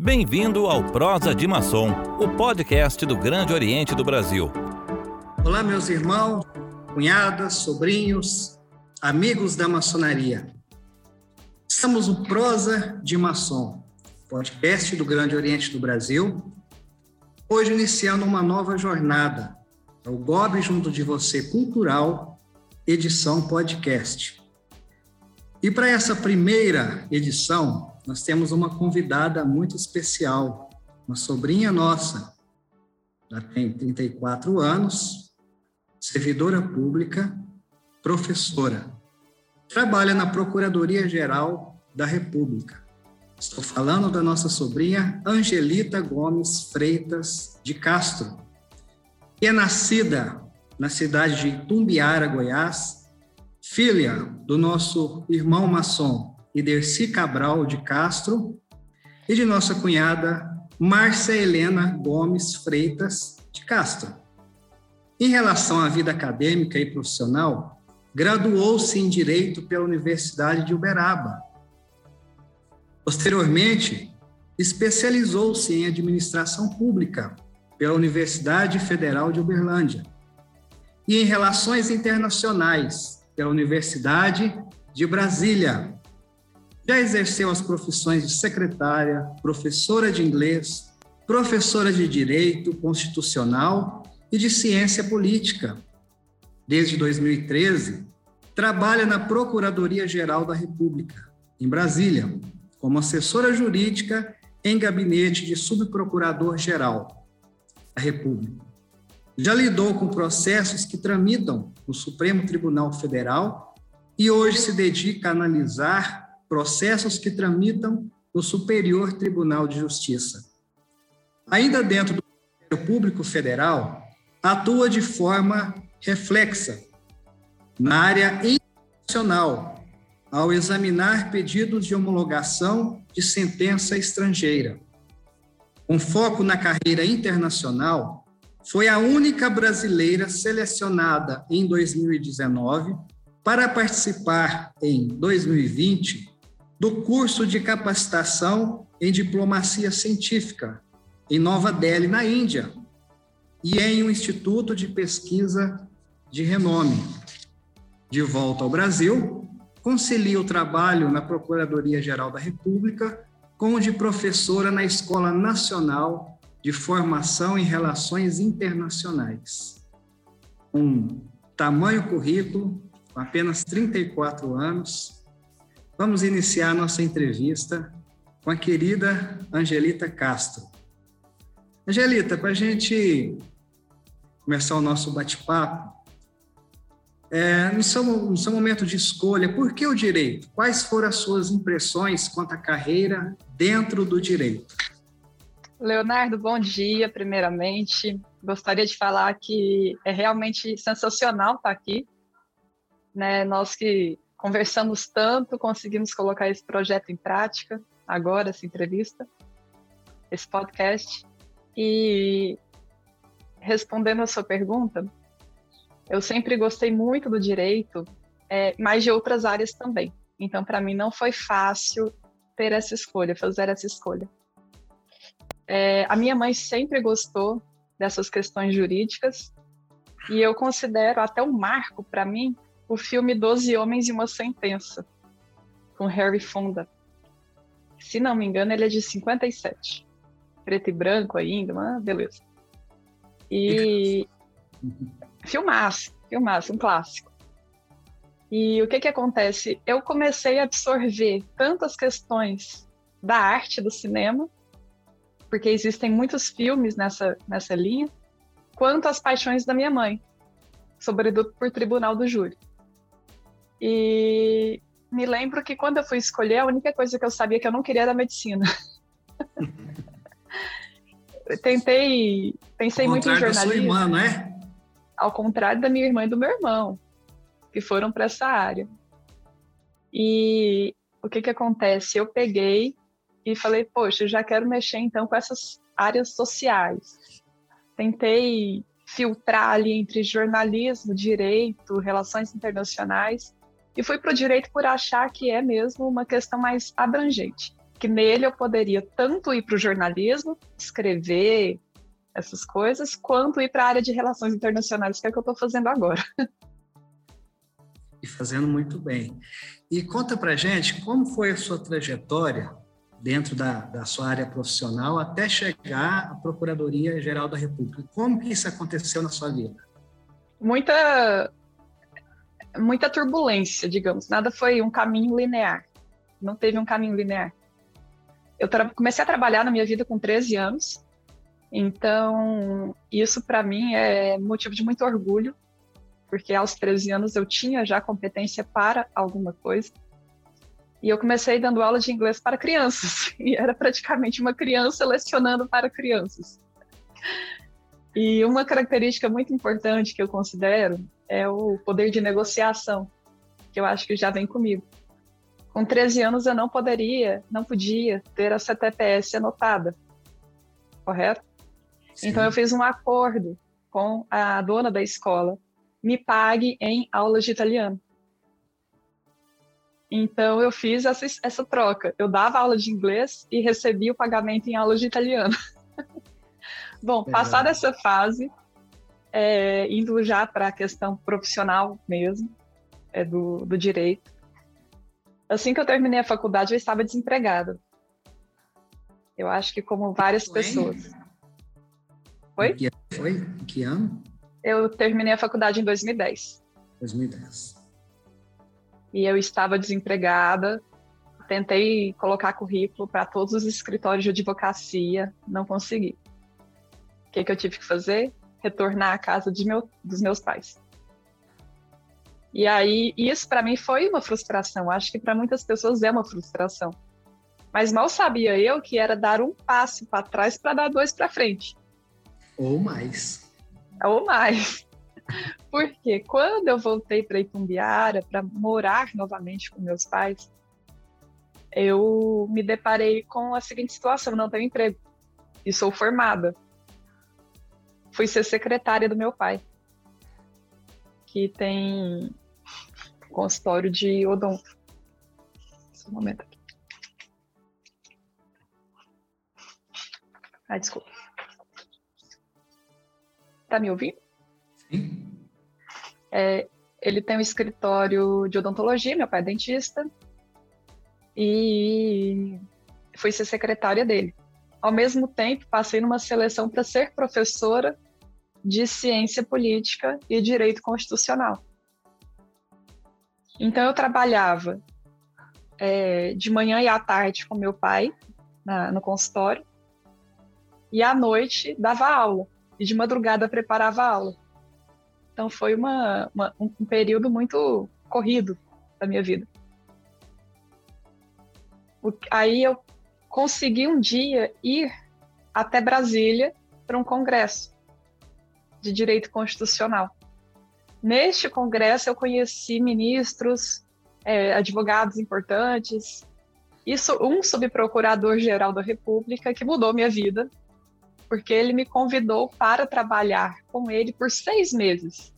Bem-vindo ao Prosa de Maçom, o podcast do Grande Oriente do Brasil. Olá, meus irmãos, cunhadas, sobrinhos, amigos da maçonaria. Estamos no Prosa de Maçom, podcast do Grande Oriente do Brasil. Hoje iniciando uma nova jornada, é o GOB Junto de Você Cultural, edição podcast. E para essa primeira edição, nós temos uma convidada muito especial, uma sobrinha nossa. Ela tem 34 anos, servidora pública, professora. Trabalha na Procuradoria-Geral da República. Estou falando da nossa sobrinha Angelita Gomes Freitas de Castro, que é nascida na cidade de Tumbiara, Goiás, filha do nosso irmão maçom Iderci Cabral de Castro e de nossa cunhada Márcia Helena Gomes Freitas de Castro. Em relação à vida acadêmica e profissional, graduou-se em Direito pela Universidade de Uberaba. Posteriormente, especializou-se em Administração Pública pela Universidade Federal de Uberlândia e em Relações Internacionais pela Universidade de Brasília, já exerceu as profissões de secretária, professora de inglês, professora de direito constitucional e de ciência política. Desde 2013, trabalha na Procuradoria-Geral da República, em Brasília, como assessora jurídica em gabinete de subprocurador-geral da República. Já lidou com processos que tramitam no Supremo Tribunal Federal e hoje se dedica a analisar processos que tramitam no Superior Tribunal de Justiça. Ainda dentro do Ministério Público Federal, atua de forma reflexa na área internacional, ao examinar pedidos de homologação de sentença estrangeira. Com foco na carreira internacional, foi a única brasileira selecionada em 2019 para participar em 2020 do curso de capacitação em diplomacia científica em Nova Delhi, na Índia, e em um instituto de pesquisa de renome. De volta ao Brasil, concilia o trabalho na Procuradoria-Geral da República com o de professora na Escola Nacional de Formação em Relações Internacionais. Um tamanho currículo, com apenas 34 anos, Vamos iniciar nossa entrevista com a querida Angelita Castro. Angelita, para a gente começar o nosso bate-papo, é, no, seu, no seu momento de escolha, por que o direito? Quais foram as suas impressões quanto à carreira dentro do direito? Leonardo, bom dia, primeiramente. Gostaria de falar que é realmente sensacional estar aqui. Né? Nós que conversamos tanto, conseguimos colocar esse projeto em prática, agora, essa entrevista, esse podcast. E respondendo a sua pergunta, eu sempre gostei muito do direito, é, mas de outras áreas também. Então, para mim, não foi fácil ter essa escolha, fazer essa escolha. É, a minha mãe sempre gostou dessas questões jurídicas e eu considero até um marco para mim o filme Doze Homens e uma Sentença, com Harry Fonda. Se não me engano, ele é de 57. Preto e branco ainda, mas beleza. E. filmaço, filmaço, um clássico. E o que que acontece? Eu comecei a absorver tantas questões da arte do cinema, porque existem muitos filmes nessa, nessa linha, quanto as paixões da minha mãe, sobretudo por Tribunal do Júri. E me lembro que quando eu fui escolher, a única coisa que eu sabia que eu não queria era medicina. tentei, pensei muito em jornalismo. Da sua irmã, não é? Ao contrário da minha irmã e do meu irmão, que foram para essa área. E o que que acontece? Eu peguei e falei, poxa, eu já quero mexer então com essas áreas sociais. Tentei filtrar ali entre jornalismo, direito, relações internacionais e fui para o direito por achar que é mesmo uma questão mais abrangente. que nele eu poderia tanto ir para o jornalismo, escrever essas coisas, quanto ir para a área de relações internacionais, que é o que eu estou fazendo agora. E fazendo muito bem. E conta para gente como foi a sua trajetória dentro da, da sua área profissional até chegar à Procuradoria-Geral da República. Como que isso aconteceu na sua vida? Muita, muita turbulência, digamos. Nada foi um caminho linear. Não teve um caminho linear. Eu comecei a trabalhar na minha vida com 13 anos, então isso para mim é motivo de muito orgulho, porque aos 13 anos eu tinha já competência para alguma coisa. E eu comecei dando aula de inglês para crianças, e era praticamente uma criança lecionando para crianças. E uma característica muito importante que eu considero é o poder de negociação, que eu acho que já vem comigo. Com 13 anos eu não poderia, não podia ter a CTPS anotada, correto? Sim. Então eu fiz um acordo com a dona da escola, me pague em aulas de italiano. Então eu fiz essa, essa troca. Eu dava aula de inglês e recebia o pagamento em aulas de italiano. Bom, é. passada essa fase, é, indo já para a questão profissional mesmo, é, do, do direito. Assim que eu terminei a faculdade, eu estava desempregada. Eu acho que como várias Foi? pessoas. Foi? Que, foi? Que ano? Eu terminei a faculdade em 2010. 2010 e eu estava desempregada. Tentei colocar currículo para todos os escritórios de advocacia, não consegui. O que, que eu tive que fazer? Retornar à casa meu, dos meus pais. E aí, isso para mim foi uma frustração. Acho que para muitas pessoas é uma frustração. Mas mal sabia eu que era dar um passo para trás para dar dois para frente. Ou mais. Ou mais. Porque quando eu voltei para Itumbiara, para morar novamente com meus pais, eu me deparei com a seguinte situação: não tenho emprego e sou formada. Fui ser secretária do meu pai, que tem consultório de odonto. Só um momento aqui. Ai, desculpa. Tá me ouvindo? É, ele tem um escritório de odontologia, meu pai é dentista, e fui ser secretária dele. Ao mesmo tempo, passei numa seleção para ser professora de ciência política e direito constitucional. Então, eu trabalhava é, de manhã e à tarde com meu pai na, no consultório, e à noite dava aula, e de madrugada preparava aula. Então foi uma, uma, um período muito corrido da minha vida. Aí eu consegui um dia ir até Brasília para um congresso de direito constitucional. Neste congresso eu conheci ministros, é, advogados importantes, isso um subprocurador geral da República que mudou minha vida porque ele me convidou para trabalhar com ele por seis meses.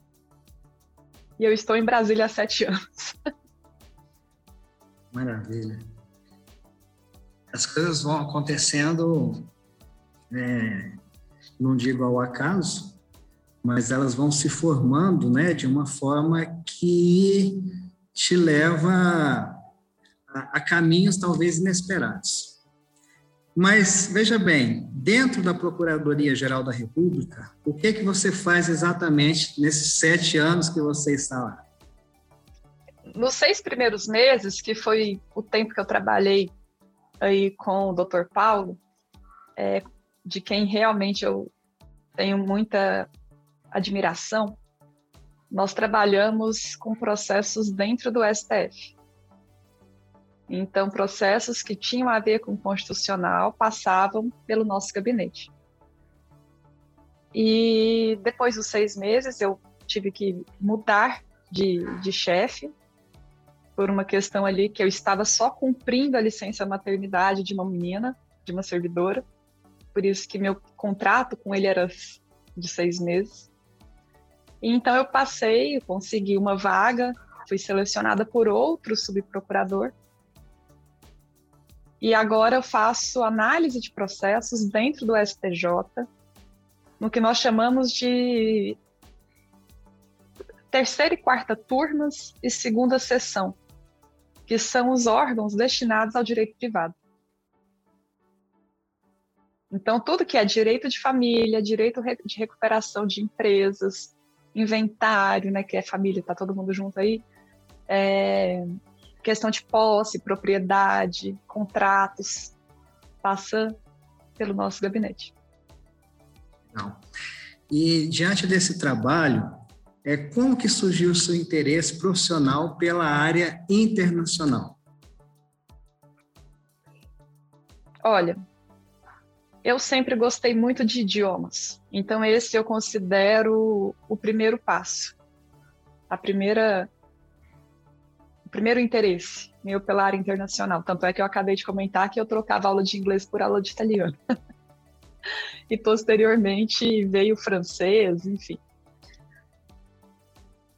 E eu estou em Brasília há sete anos. Maravilha. As coisas vão acontecendo, é, não digo ao acaso, mas elas vão se formando né, de uma forma que te leva a, a caminhos talvez inesperados. Mas veja bem, dentro da Procuradoria-Geral da República, o que que você faz exatamente nesses sete anos que você está lá? Nos seis primeiros meses, que foi o tempo que eu trabalhei aí com o Dr. Paulo, é, de quem realmente eu tenho muita admiração, nós trabalhamos com processos dentro do STF. Então, processos que tinham a ver com o constitucional passavam pelo nosso gabinete. E depois dos seis meses, eu tive que mudar de, de chefe por uma questão ali que eu estava só cumprindo a licença maternidade de uma menina, de uma servidora. Por isso que meu contrato com ele era de seis meses. Então eu passei, consegui uma vaga, fui selecionada por outro subprocurador E agora eu faço análise de processos dentro do STJ, no que nós chamamos de terceira e quarta turmas e segunda sessão, que são os órgãos destinados ao direito privado. Então, tudo que é direito de família, direito de recuperação de empresas, inventário, né, que é família, tá todo mundo junto aí, é, questão de posse, propriedade, contratos, passa pelo nosso gabinete. Não. E diante desse trabalho, é como que surgiu o seu interesse profissional pela área internacional? Olha, eu sempre gostei muito de idiomas, então esse eu considero o primeiro passo, a primeira primeiro interesse meu pela área internacional. Tanto é que eu acabei de comentar que eu trocava aula de inglês por aula de italiano. e posteriormente veio francês, enfim.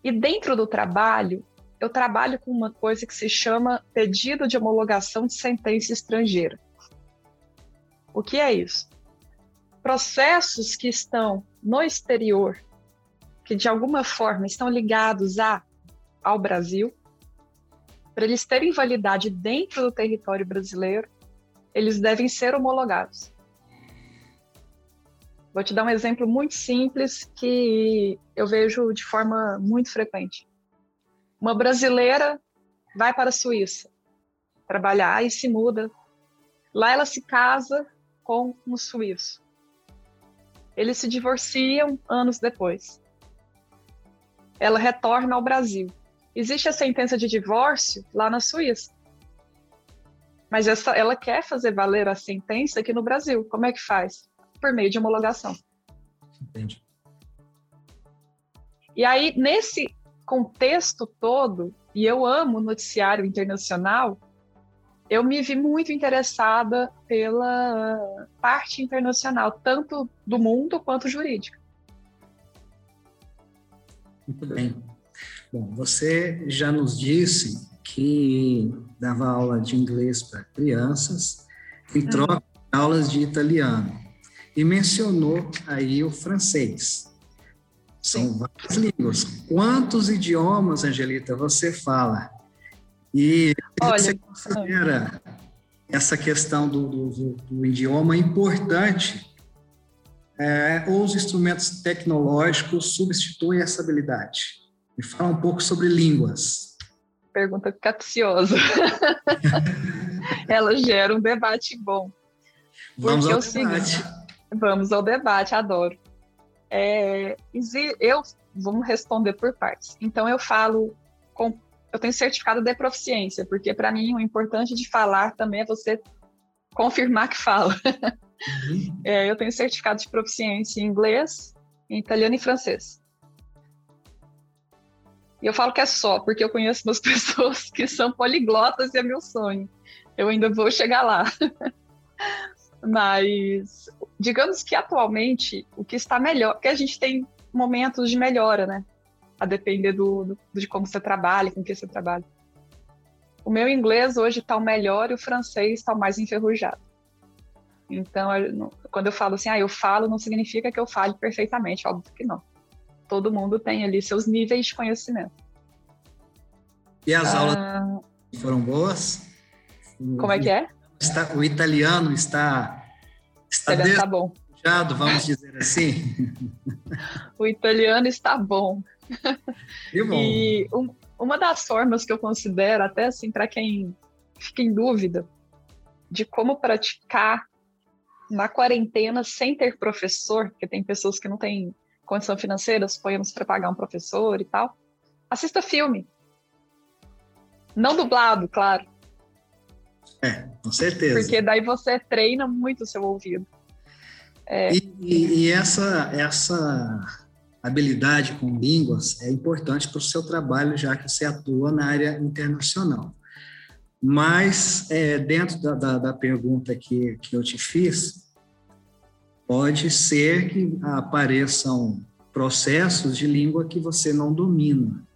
E dentro do trabalho, eu trabalho com uma coisa que se chama pedido de homologação de sentença estrangeira. O que é isso? Processos que estão no exterior, que de alguma forma estão ligados a, ao Brasil, para eles terem validade dentro do território brasileiro, eles devem ser homologados. Vou te dar um exemplo muito simples que eu vejo de forma muito frequente. Uma brasileira vai para a Suíça trabalhar e se muda. Lá ela se casa com um suíço. Eles se divorciam anos depois. Ela retorna ao Brasil existe a sentença de divórcio lá na Suíça. Mas essa, ela quer fazer valer a sentença aqui no Brasil. Como é que faz? Por meio de homologação. Entendi. E aí, nesse contexto todo, e eu amo noticiário internacional, eu me vi muito interessada pela parte internacional, tanto do mundo quanto jurídica. Muito bem. Bom, você já nos disse que dava aula de inglês para crianças em uhum. troca de aulas de italiano e mencionou aí o francês. São várias línguas. Quantos idiomas, Angelita, você fala? E Olha, você considera essa questão do, do, do idioma importante é, ou os instrumentos tecnológicos substituem essa habilidade? Me fala um pouco sobre línguas. Pergunta capciosa. Ela gera um debate bom. Vamos ao debate. vamos ao debate, adoro. É, eu vamos responder por partes. Então eu falo com, eu tenho certificado de proficiência, porque para mim o importante de falar também é você confirmar que fala. Uhum. É, eu tenho certificado de proficiência em inglês, em italiano e francês. E eu falo que é só, porque eu conheço duas pessoas que são poliglotas e é meu sonho. Eu ainda vou chegar lá. Mas, digamos que atualmente, o que está melhor, porque a gente tem momentos de melhora, né? A depender do, do de como você trabalha, com que você trabalha. O meu inglês hoje está o melhor e o francês está o mais enferrujado. Então, eu, quando eu falo assim, ah, eu falo, não significa que eu fale perfeitamente, óbvio que não todo mundo tem ali seus níveis de conhecimento. E as aulas ah, foram boas? Como é que é? Está, o italiano está está tá bom. vamos dizer assim. o italiano está bom. Que bom. E um, uma das formas que eu considero, até assim, para quem fica em dúvida de como praticar na quarentena sem ter professor, porque tem pessoas que não têm condição financeira, suponhamos para pagar um professor e tal, assista filme. Não dublado, claro. É, com certeza. Porque daí você treina muito o seu ouvido. É. E, e, e, essa, essa habilidade com línguas é importante para o seu trabalho, já que você atua na área internacional. Mas, é, dentro da, da, da pergunta que, que eu te fiz, pode ser que apareçam processos de língua que você não domina.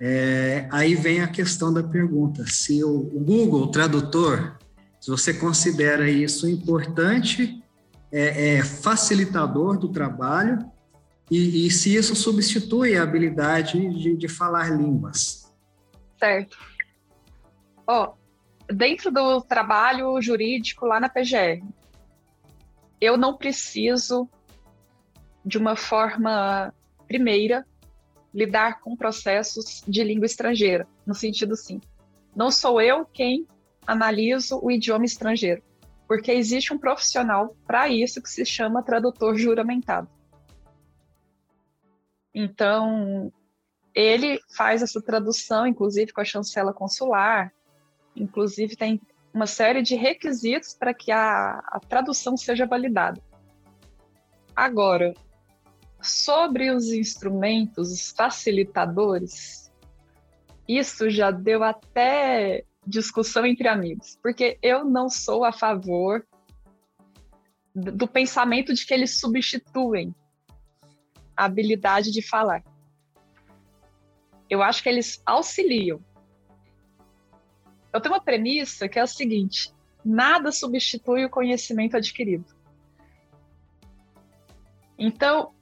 É, aí vem a questão da pergunta: se o, o Google Tradutor Se você considera isso importante, é, é facilitador do trabalho, e, e, se isso substitui a habilidade de, de falar línguas. Certo. Ó, oh, dentro do trabalho jurídico lá na PGR, eu não preciso de uma forma primeira lidar com processos de língua estrangeira, no sentido sim. Não sou eu quem analiso o idioma estrangeiro, porque existe um profissional para isso que se chama tradutor juramentado. Então, ele faz essa tradução, inclusive com a chancela consular, inclusive tem uma série de requisitos para que a, a tradução seja validada. Agora, sobre os instrumentos, os facilitadores, isso já deu até discussão entre amigos, porque eu não sou a favor do pensamento de que eles substituem habilidade de falar. Eu acho que eles auxiliam. Eu tenho uma premissa que é a seguinte: nada substitui o conhecimento adquirido. Então,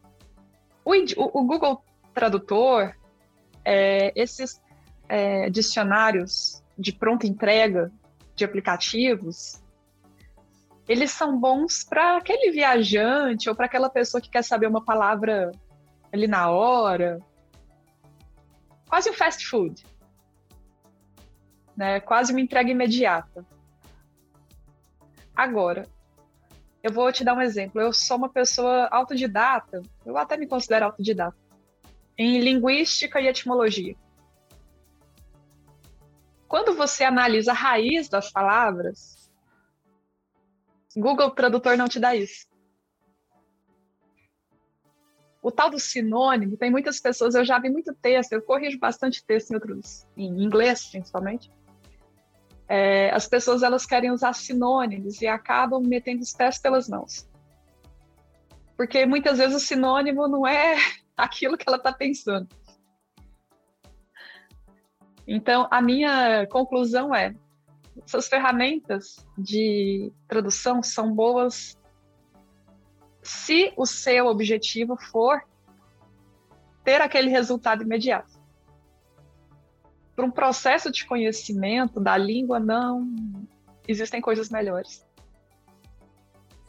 o, o Google Tradutor, é, esses é, dicionários de pronta entrega de aplicativos, eles são bons para aquele viajante ou para aquela pessoa que quer saber uma palavra ali na hora. Quase um fast food. Né? Quase uma entrega imediata. Agora, eu vou te dar um exemplo. Eu sou uma pessoa autodidata, eu até me considero autodidata, em linguística e etimologia. Quando você analisa a raiz das palavras, Google Tradutor não te dá isso. O tal do sinônimo, tem muitas pessoas, eu já vi muito texto, eu corrijo bastante texto em outros, em inglês principalmente. É, as pessoas elas querem usar sinônimos e acabam metendo os pés pelas mãos. Porque muitas vezes o sinônimo não é aquilo que ela está pensando. Então, a minha conclusão é: essas ferramentas de tradução são boas se o seu objetivo for ter aquele resultado imediato. Para um processo de conhecimento da língua, não existem coisas melhores.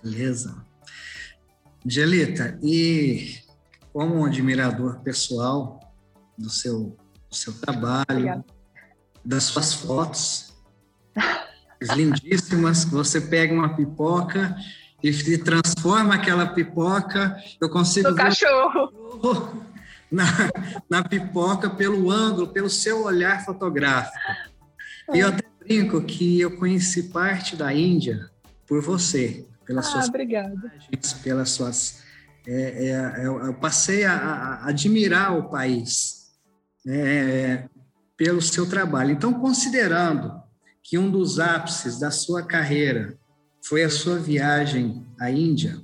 Beleza. Angelita, e como um admirador pessoal do seu, do seu trabalho, Obrigada. das suas fotos, lindíssimas, você pega uma pipoca e transforma aquela pipoca, eu consigo... No cachorro! Na, na pipoca pelo ângulo, pelo seu olhar fotográfico. É. E eu até brinco que eu conheci parte da Índia por você, pelas ah, suas obrigada. pelas suas... É, é, eu passei a, a, admirar o país é, pelo seu trabalho. Então, considerando que um dos ápices da sua carreira foi a sua viagem à Índia.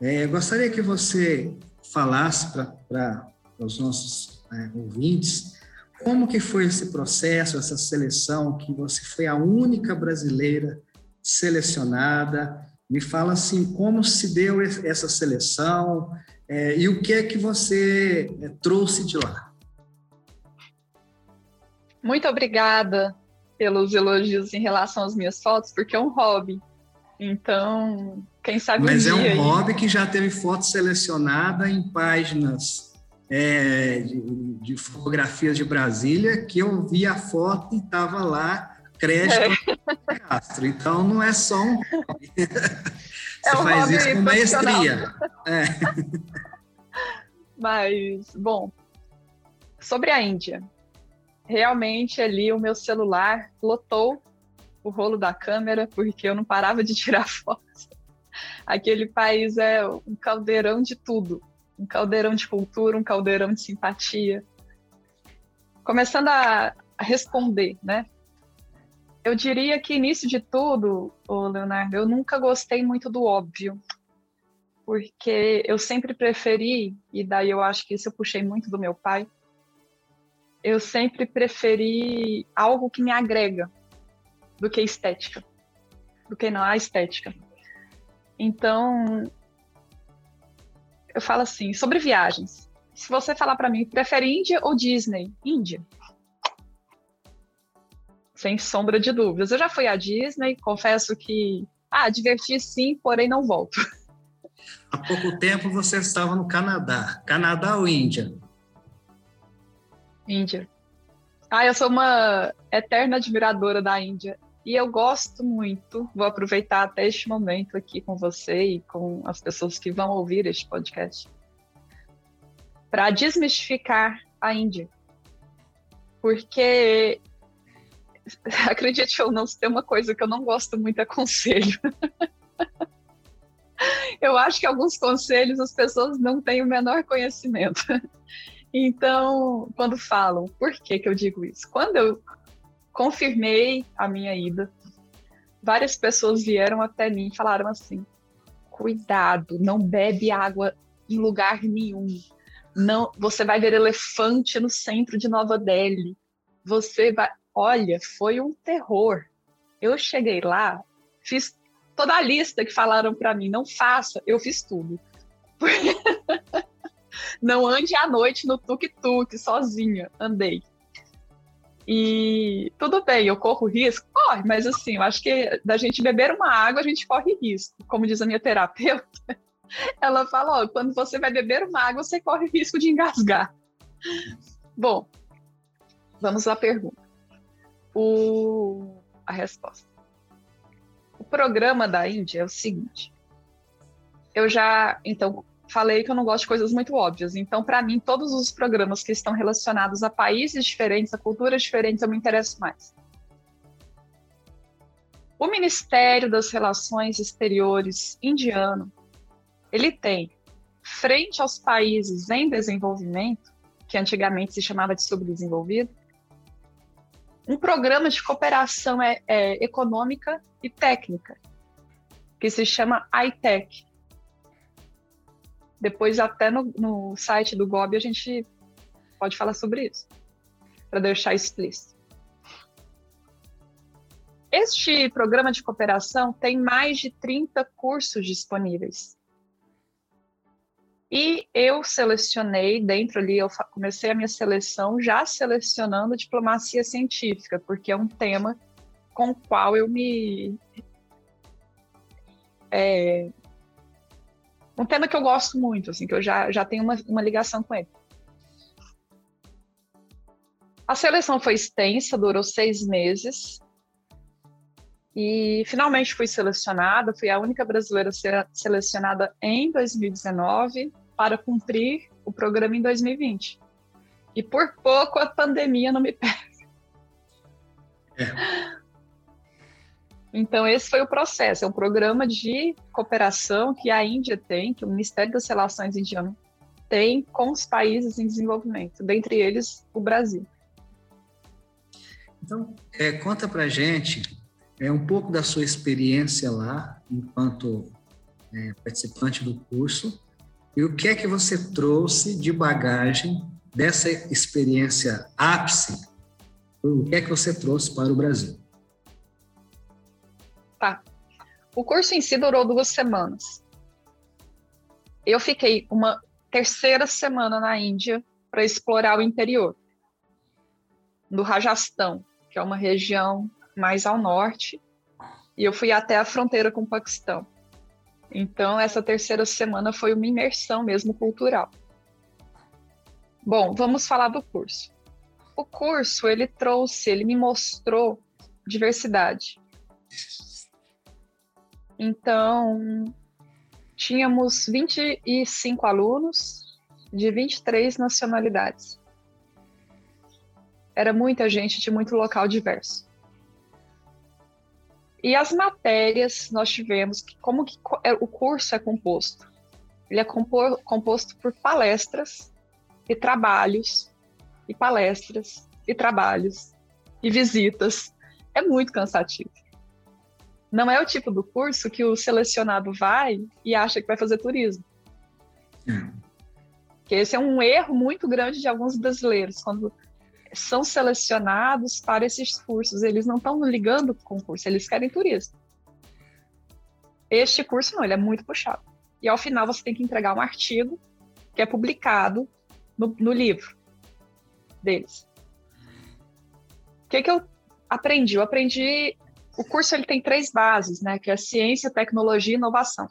É, gostaria que você falasse para os nossos é, ouvintes como que foi esse processo, essa seleção, que você foi a única brasileira selecionada. Me fala assim, como se deu essa seleção é, e o que é que você é, trouxe de lá. Muito obrigada pelos elogios em relação às minhas fotos, porque é um hobby. Então, quem sabe Mas um é um aí... hobby que já teve foto selecionada em páginas é, de, de, fotografias de Brasília, que eu vi a foto e estava lá crédito é. Castro. Então, não é só um hobby. É Você um faz isso com maestria. É. Mas, bom, sobre a Índia realmente ali o meu celular lotou o rolo da câmera, porque eu não parava de tirar fotos. Aquele país é um caldeirão de tudo. Um caldeirão de cultura, um caldeirão de simpatia. Começando a, responder, né? Eu diria que início de tudo, Leonardo, eu nunca gostei muito do óbvio, porque eu sempre preferi, e daí eu acho que isso eu puxei muito do meu pai, eu sempre preferi algo que me agrega do que estética. do que na estética. Então, eu falo assim, sobre viagens. Se você falar para mim, prefere Índia ou Disney? Índia. Sem sombra de dúvidas. Eu já fui à Disney, confesso que, ah, diverti sim, porém não volto. Há pouco tempo você estava no Canadá. Canadá ou Índia? Índia. Ah, eu sou uma eterna admiradora da Índia. E eu gosto muito, vou aproveitar até este momento aqui com você e com as pessoas que vão ouvir este podcast, para desmistificar a Índia. Porque, acredite ou não, se tem uma coisa que eu não gosto muito é conselho. eu acho que alguns conselhos as pessoas não têm o menor conhecimento. Então, quando falam, por que, que eu digo isso? Quando eu confirmei a minha ida. Várias pessoas vieram até mim e falaram assim: cuidado, não bebe água em lugar nenhum. Não, você vai ver elefante no centro de Nova Delhi. Você vai, olha, foi um terror. Eu cheguei lá, fiz toda a lista que falaram para mim, não faça, eu fiz tudo. não ande à noite no tuk-tuk sozinha, andei. E tudo bem, eu corro risco? Corre, mas assim, eu acho que da gente beber uma água, a gente corre risco. Como diz a minha terapeuta, ela fala: ó, quando você vai beber uma água, você corre risco de engasgar. Bom, vamos à pergunta. O... A resposta. O programa da Índia é o seguinte. Eu já, então, falei que eu não gosto de coisas muito óbvias. Então, para mim, todos os programas que estão relacionados a países diferentes, a culturas diferentes, eu me interesso mais. O Ministério das Relações Exteriores indiano, ele tem, frente aos países em desenvolvimento, que antigamente se chamava de subdesenvolvido, um programa de cooperação é, é, econômica e técnica, que se chama ITEC, depois, até no, no site do GOB, a gente pode falar sobre isso, para deixar explícito. Este programa de cooperação tem mais de 30 cursos disponíveis. E eu selecionei, dentro ali, eu comecei a minha seleção já selecionando diplomacia científica, porque é um tema com o qual eu me é, um tema que eu gosto muito, assim, que eu já, já tenho uma, uma ligação com ele. A seleção foi extensa, durou seis meses. E finalmente fui selecionada, fui a única brasileira a ser selecionada em 2019 para cumprir o programa em 2020. E por pouco a pandemia não me pega. É. Então, esse foi o processo. É um programa de cooperação que a Índia tem, que o Ministério das Relações Indiano tem com os países em desenvolvimento, dentre eles o Brasil. Então, é, conta para gente é, um pouco da sua experiência lá, enquanto é, participante do curso, e o que é que você trouxe de bagagem dessa experiência ápice, o que é que você trouxe para o Brasil? O curso em si durou duas semanas. Eu fiquei uma terceira semana na Índia para explorar o interior do Rajastão, que é uma região mais ao norte, e eu fui até a fronteira com o Paquistão. Então, essa terceira semana foi uma imersão mesmo cultural. Bom, vamos falar do curso. O curso, ele trouxe, ele me mostrou diversidade. Então, tínhamos 25 alunos de 23 nacionalidades. Era muita gente de muito local diverso. E as matérias nós tivemos, como que é, o curso é composto? Ele é composto por palestras e trabalhos, e palestras e trabalhos e visitas. É muito cansativo. Não é o tipo do curso que o selecionado vai e acha que vai fazer turismo. É. Que esse é um erro muito grande de alguns brasileiros, quando são selecionados para esses cursos, eles não estão ligando com o curso, eles querem turismo. Este curso não, ele é muito puxado. E ao final você tem que entregar um artigo que é publicado no, no livro deles. O que, que eu aprendi? Eu aprendi. O curso ele tem três bases, né? Que é ciência, tecnologia e inovação.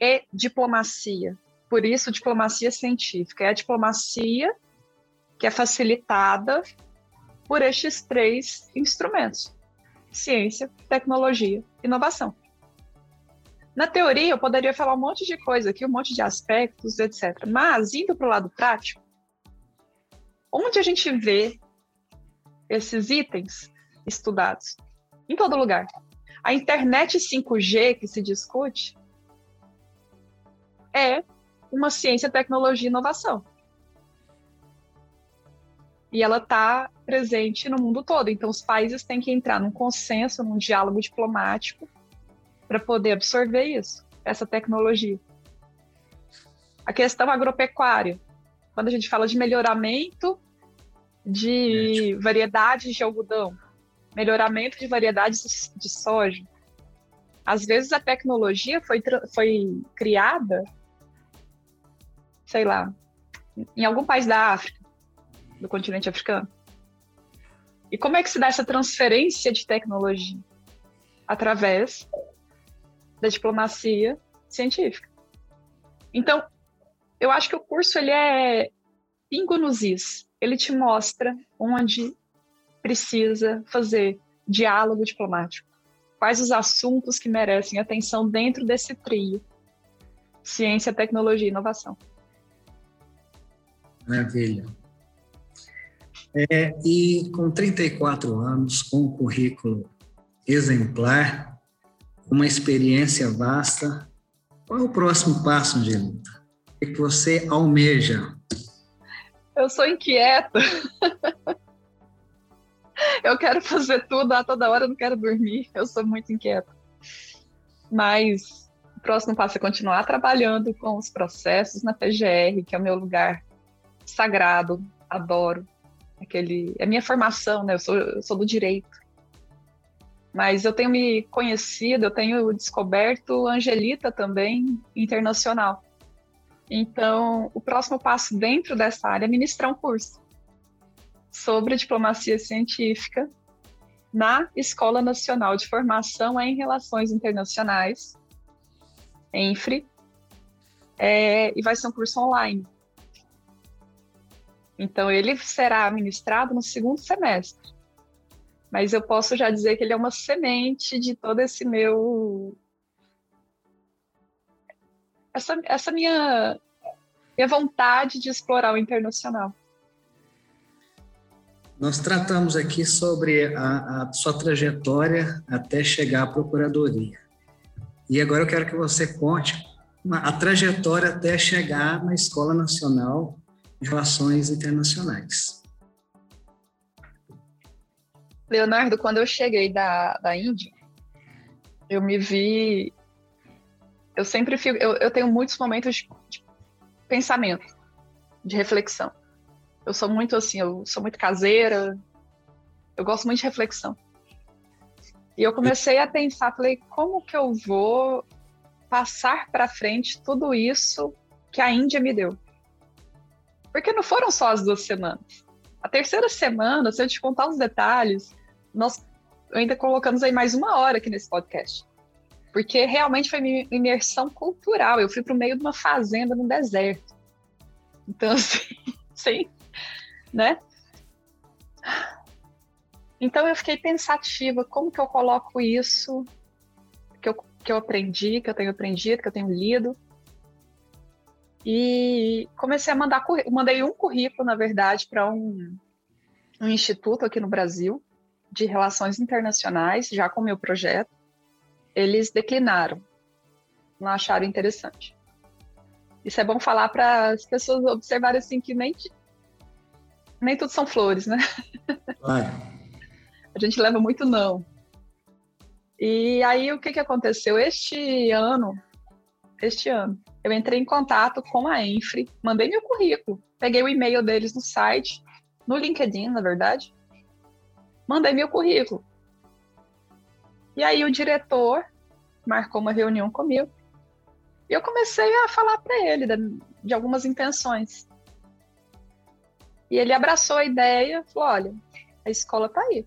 E diplomacia. Por isso, diplomacia científica. É a diplomacia que é facilitada por estes três instrumentos: ciência, tecnologia, inovação. Na teoria, eu poderia falar um monte de coisa aqui, um monte de aspectos, etc. Mas, indo para o lado prático, onde a gente vê esses itens estudados? Em todo lugar. A internet 5G que se discute é uma ciência, tecnologia e inovação. E ela está presente no mundo todo. Então, os países têm que entrar num consenso, num diálogo diplomático, para poder absorver isso, essa tecnologia. A questão agropecuária. Quando a gente fala de melhoramento de variedades de algodão, melhoramento de variedades de soja. Às vezes a tecnologia foi, foi criada, sei lá, em algum país da África, do continente africano. E como é que se dá essa transferência de tecnologia? Através da diplomacia científica. Então, eu acho que o curso ele é pingo nos is ele te mostra onde precisa fazer diálogo diplomático. Quais os assuntos que merecem atenção dentro desse trio: ciência, tecnologia e inovação. Maravilha. É, e com 34 anos, com um currículo exemplar, uma experiência vasta, qual é o próximo passo, Angelita? O que você almeja eu sou inquieta. eu quero fazer tudo a toda hora, eu não quero dormir. Eu sou muito inquieta. Mas o próximo passo é continuar trabalhando com os processos na PGR, que é o meu lugar sagrado, adoro. Aquele, é minha formação, né? Eu sou, eu sou do direito. Mas eu tenho me conhecido, eu tenho descoberto Angelita também internacional. Então, o próximo passo dentro dessa área é ministrar um curso sobre diplomacia científica na Escola Nacional de Formação em Relações Internacionais, ENFRE, é, e vai ser um curso online. Então, ele será ministrado no segundo semestre. Mas eu posso já dizer que ele é uma semente de todo esse meu essa, essa minha, minha vontade de explorar o internacional. Nós tratamos aqui sobre a, a sua trajetória até chegar à procuradoria. E agora eu quero que você conte a trajetória até chegar na Escola Nacional de Relações Internacionais. Leonardo, quando eu cheguei da, da Índia, eu me vi eu sempre fico, eu, eu tenho muitos momentos de, de pensamento, de reflexão. Eu sou muito assim, eu sou muito caseira, eu gosto muito de reflexão. E eu comecei a pensar, falei, como que eu vou passar para frente tudo isso que a Índia me deu? Porque não foram só as duas semanas. A terceira semana, se eu te contar os detalhes, nós ainda colocamos aí mais uma hora aqui nesse podcast porque realmente foi minha imersão cultural. Eu fui para o meio de uma fazenda no deserto. Então, assim, sim, né? Então eu fiquei pensativa, como que eu coloco isso que eu, que eu aprendi, que eu tenho aprendido, que eu tenho lido. E comecei a mandar, mandei um currículo, na verdade, para um, um instituto aqui no Brasil de relações internacionais, já com o meu projeto eles declinaram, não acharam interessante. Isso é bom falar para as pessoas observarem assim que nem, nem tudo são flores, né? Vai. A gente leva muito não. E aí o que, que aconteceu? Este ano, este ano, eu entrei em contato com a Enfre, mandei meu currículo, peguei o e-mail deles no site, no LinkedIn, na verdade, mandei meu currículo. E aí o diretor marcou uma reunião comigo. E eu comecei a falar para ele de, de, algumas intenções. E ele abraçou a ideia, falou: olha, a escola está aí,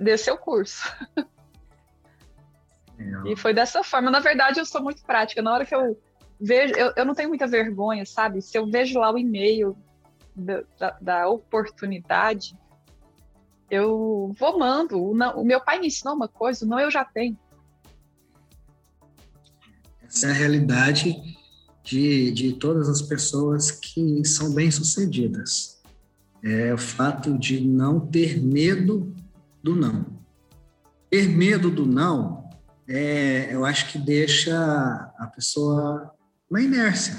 dê seu curso. E foi dessa forma. Na verdade, eu sou muito prática. Na hora que eu vejo, eu, eu não tenho muita vergonha, sabe? Se eu vejo lá o e-mail da, da, da oportunidade, eu vou mando. O, não, o meu pai me ensinou uma coisa, não eu já tenho. Essa é a realidade de, de todas as pessoas que são bem-sucedidas. É o fato de não ter medo do não. Ter medo do não, é, eu acho que deixa a pessoa na inércia.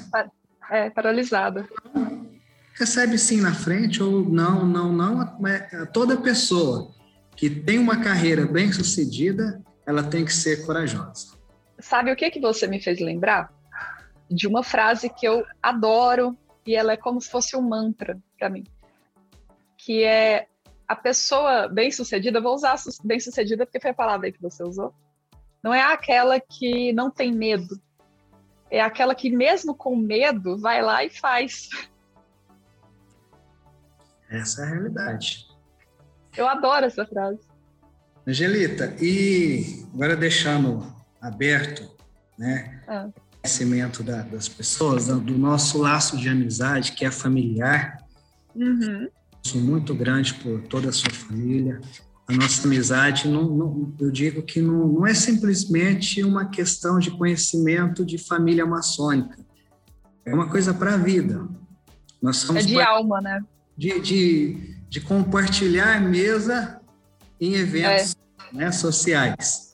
É, paralisada recebe sim na frente ou não, não, não. Toda pessoa que tem uma carreira bem sucedida, ela tem que ser corajosa. Sabe o que que você me fez lembrar? De uma frase que eu adoro e ela é como se fosse um mantra para mim, que é a pessoa bem sucedida. Vou usar bem sucedida porque foi a palavra que você usou. Não é aquela que não tem medo, é aquela que mesmo com medo vai lá e faz. Essa é a realidade. Eu adoro essa frase. Angelita, e agora deixando aberto, né, ah. o conhecimento da, das pessoas, do nosso laço de amizade, que é familiar, uhum. Sou muito grande por toda a sua família. A nossa amizade, não, não, eu digo que não, não é simplesmente uma questão de conhecimento de família maçônica. É uma coisa para a vida. Nós somos é de alma, né? de, de, de compartilhar mesa em eventos é. né, sociais.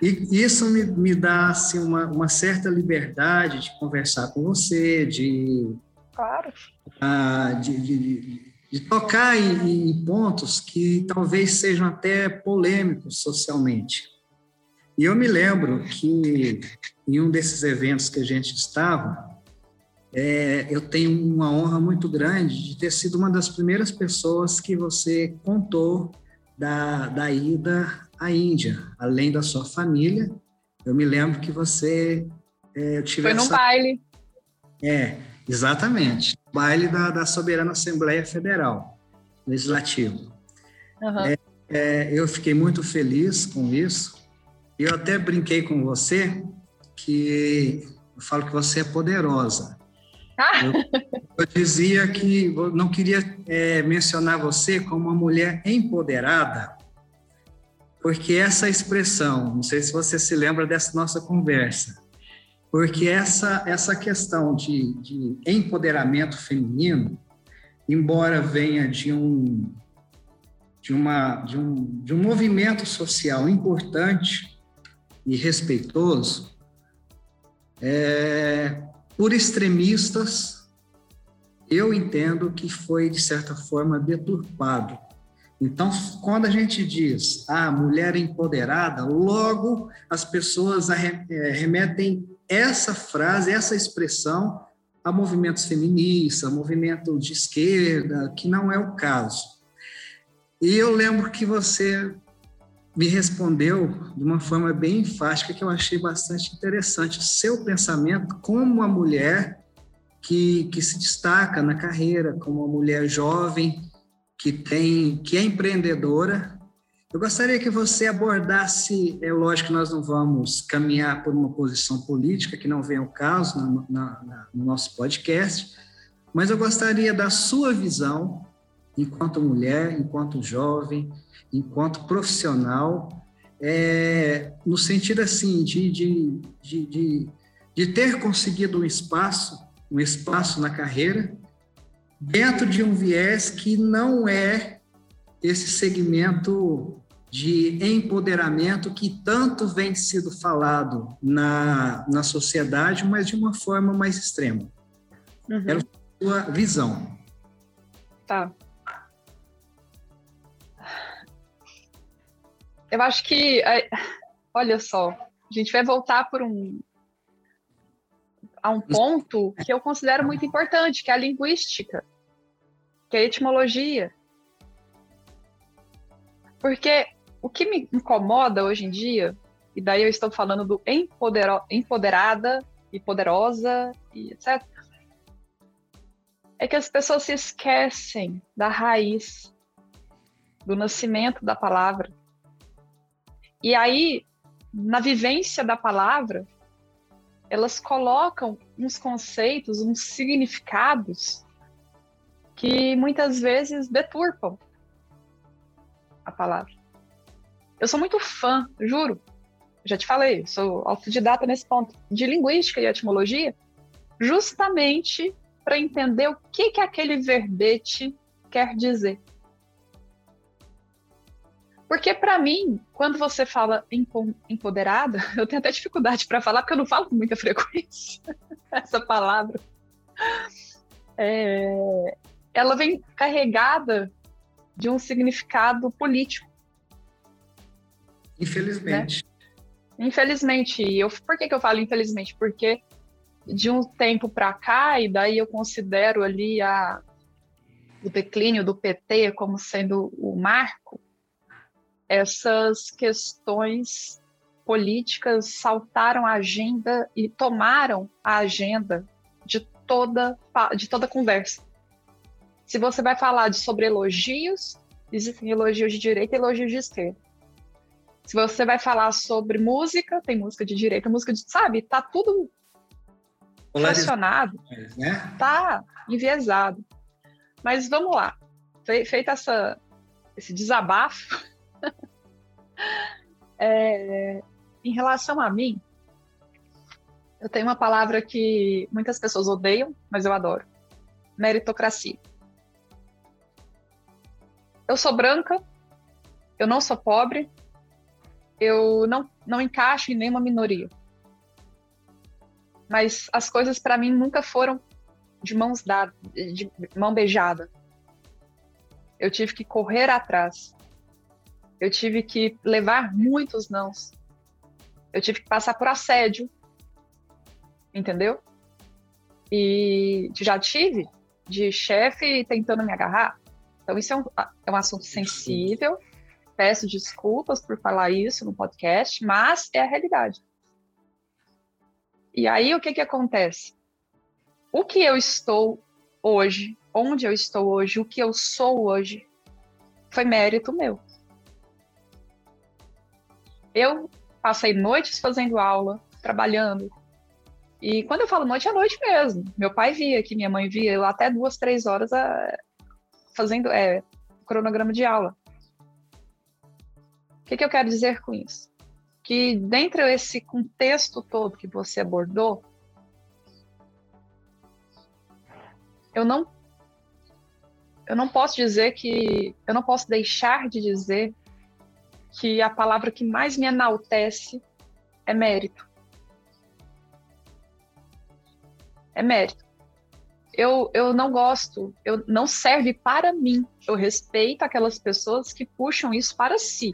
E isso me, me dá assim, uma, uma certa liberdade de conversar com você, de, claro. uh, de, de, de, tocar em, em pontos que talvez sejam até polêmicos socialmente. E eu me lembro que em um desses eventos que a gente estava, é, eu tenho uma honra muito grande de ter sido uma das primeiras pessoas que você contou da, da ida à Índia, além da sua família. Eu me lembro que você é, eu tive Foi essa... num baile. É, exatamente. Baile da, da Soberana Assembleia Federal, Legislativo. Uhum. É, é, eu fiquei muito feliz com isso. Eu até brinquei com você que eu falo que você é poderosa. Eu, eu, dizia que não queria é, mencionar você como uma mulher empoderada, porque essa expressão, não sei se você se lembra dessa nossa conversa, porque essa, essa questão de, de empoderamento feminino, embora venha de um, de, uma, de, um, de um movimento social importante e respeitoso, é, por extremistas, eu entendo que foi, de certa forma, deturpado. Então, quando a gente diz a ah, mulher empoderada, logo as pessoas é, remetem essa frase, essa expressão a movimentos feministas, a movimento de esquerda, que não é o caso. E eu lembro que você me respondeu de uma forma bem enfática que eu achei bastante interessante. O seu pensamento como uma mulher que, que se destaca na carreira, como uma mulher jovem que tem que é empreendedora. Eu gostaria que você abordasse, é lógico que nós não vamos caminhar por uma posição política, que não vem ao caso no, na, na, no nosso podcast, mas eu gostaria da sua visão enquanto mulher, enquanto jovem, enquanto profissional, é, no sentido assim de, de, de, de, de ter conseguido um espaço, um espaço na carreira, dentro de um viés que não é esse segmento de empoderamento que tanto vem sido falado na, na sociedade, mas de uma forma mais extrema. Uhum. Era a sua visão. Tá. Eu acho que, olha só, a gente vai voltar por um a um ponto que eu considero muito importante, que é a linguística, que é a etimologia. Porque o que me incomoda hoje em dia e daí eu estou falando do empoderada e poderosa e etc. É que as pessoas se esquecem da raiz, do nascimento da palavra. E aí, na vivência da palavra, elas colocam uns conceitos, uns significados que muitas vezes deturpam a palavra. Eu sou muito fã, juro, já te falei, sou autodidata nesse ponto, de linguística e etimologia, justamente para entender o que, que aquele verbete quer dizer. Porque, para mim, quando você fala empoderada, eu tenho até dificuldade para falar, porque eu não falo com muita frequência essa palavra. É, ela vem carregada de um significado político. Infelizmente. Né? Infelizmente. Eu, por que, que eu falo infelizmente? Porque de um tempo para cá, e daí eu considero ali a, o declínio do PT como sendo o marco, essas questões políticas saltaram a agenda e tomaram a agenda de toda, de toda conversa. Se você vai falar de, sobre elogios, existem elogios de direita e elogios de esquerda. Se você vai falar sobre música, tem música de direita, música de. Sabe? Tá tudo relacionado. Né? Tá enviesado. Mas vamos lá. Fe, feito essa, esse desabafo, é, em relação a mim, eu tenho uma palavra que muitas pessoas odeiam, mas eu adoro: meritocracia. Eu sou branca, eu não sou pobre, eu não, não encaixo em nenhuma minoria. Mas as coisas para mim nunca foram de mãos dadas, de mão beijada. Eu tive que correr atrás. Eu tive que levar muitos nãos. Eu tive que passar por assédio. Entendeu? E já tive de chefe tentando me agarrar. Então, isso é um, é um assunto sensível. Peço desculpas por falar isso no podcast, mas é a realidade. E aí, o que, que acontece? O que eu estou hoje, onde eu estou hoje, o que eu sou hoje, foi mérito meu. Eu passei noites fazendo aula, trabalhando. E quando eu falo noite, é noite mesmo. Meu pai via que minha mãe via eu até duas, três horas a, fazendo é, cronograma de aula. Que, que eu quero dizer com isso? Que dentro desse contexto todo que você abordou, eu não eu não posso dizer que eu não posso deixar de dizer que a palavra que mais me enaltece é mérito. É mérito eu, eu não gosto, eu não serve para mim. Eu respeito aquelas pessoas que puxam isso para si,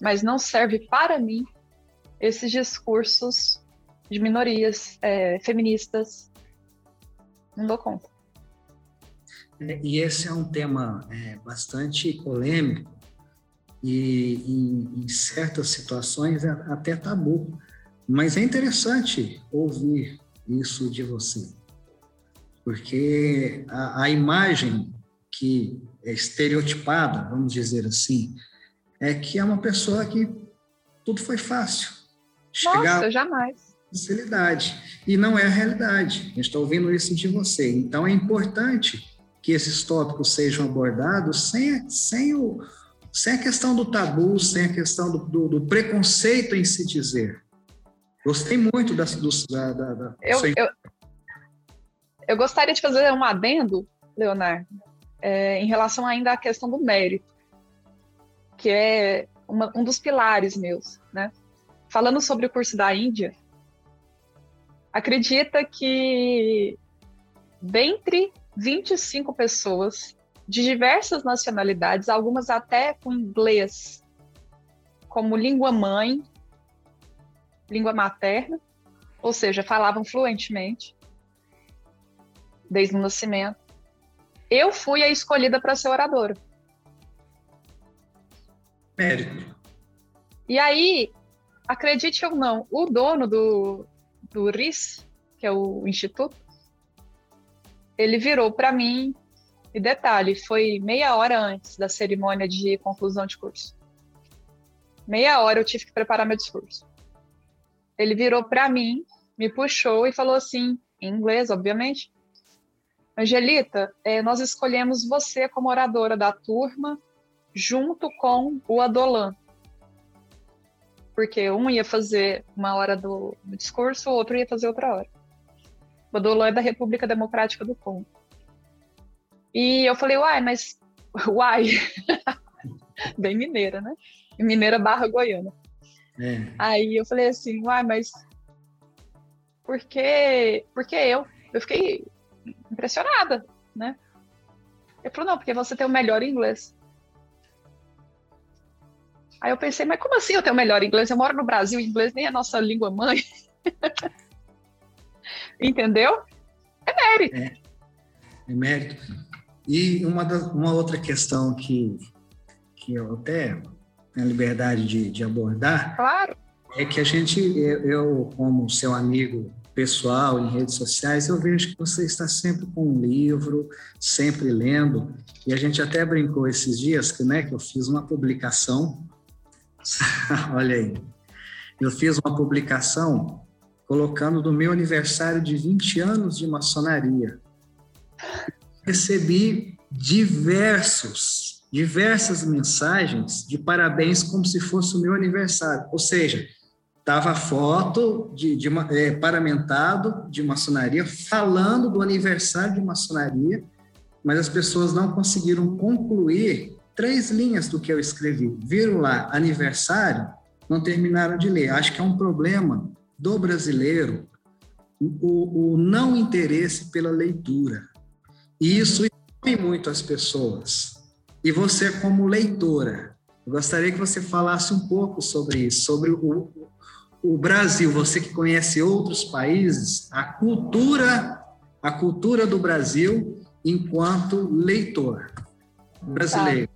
mas não serve para mim esses discursos de minorias é, feministas. Não dou conta. É, e esse é um tema é, bastante polêmico e em, em certas situações é até tabu. Mas é interessante ouvir isso de você porque a, a imagem que é estereotipada, vamos dizer assim, é que é uma pessoa que tudo foi fácil. Chegar Nossa, jamais. Facilidade. E não é a realidade. Eu estou ouvindo isso de você. Então é importante que esses tópicos sejam abordados sem, sem, o, sem a questão do tabu, sem a questão do, do, do preconceito em se dizer. Gostei muito da, do, da, da, da eu, eu, eu gostaria de fazer um adendo, Leonardo, é, em relação ainda à questão do mérito, que é uma, um dos pilares meus, né? Falando sobre o curso da Índia, acredita que dentre 25 pessoas de diversas nacionalidades, algumas até com inglês como língua mãe, língua materna, ou seja, falavam fluentemente, desde o nascimento. Eu fui a escolhida para ser oradora. Mérito. E aí, acredite ou não, o dono do, do RIS, que é o instituto, ele virou para mim, e detalhe, foi meia hora antes da cerimônia de conclusão de curso. Meia hora eu tive que preparar meu discurso. Ele virou para mim, me puxou e falou assim, em inglês, obviamente: Angelita, é, nós escolhemos você como oradora da turma, junto com o Adolan. Porque um ia fazer uma hora do, do discurso, o outro ia fazer outra hora. O Adolan é da República Democrática do Congo. E eu falei, uai, mas. Uai! Bem mineira, né? Mineira barra goiana. É. Aí eu falei assim, uai, mas por que, por que eu? Eu fiquei impressionada, né? Ele falou, não, porque você tem o melhor inglês. Aí eu pensei, mas como assim eu tenho melhor inglês? Eu moro no Brasil, inglês nem é nossa língua mãe. Entendeu? É mérito. É, é mérito. E uma, da, uma outra questão que, que eu até tenho a liberdade de, de abordar claro. é que a gente, eu, eu, como seu amigo pessoal em redes sociais, eu vejo que você está sempre com um livro, sempre lendo, e a gente até brincou esses dias que, né, que eu fiz uma publicação, olha aí, eu fiz uma publicação colocando do meu aniversário de 20 anos de maçonaria recebi diversos, diversas mensagens de parabéns como se fosse o meu aniversário. Ou seja, estava foto de, de é, paramentado de maçonaria falando do aniversário de maçonaria, mas as pessoas não conseguiram concluir três linhas do que eu escrevi. Viram lá aniversário, não terminaram de ler. Acho que é um problema do brasileiro o, o não interesse pela leitura. E isso expõe muito as pessoas. E você, como leitora, gostaria que você falasse um pouco sobre isso, sobre o, o Brasil, você que conhece outros países, a cultura, a cultura do Brasil enquanto leitor brasileiro.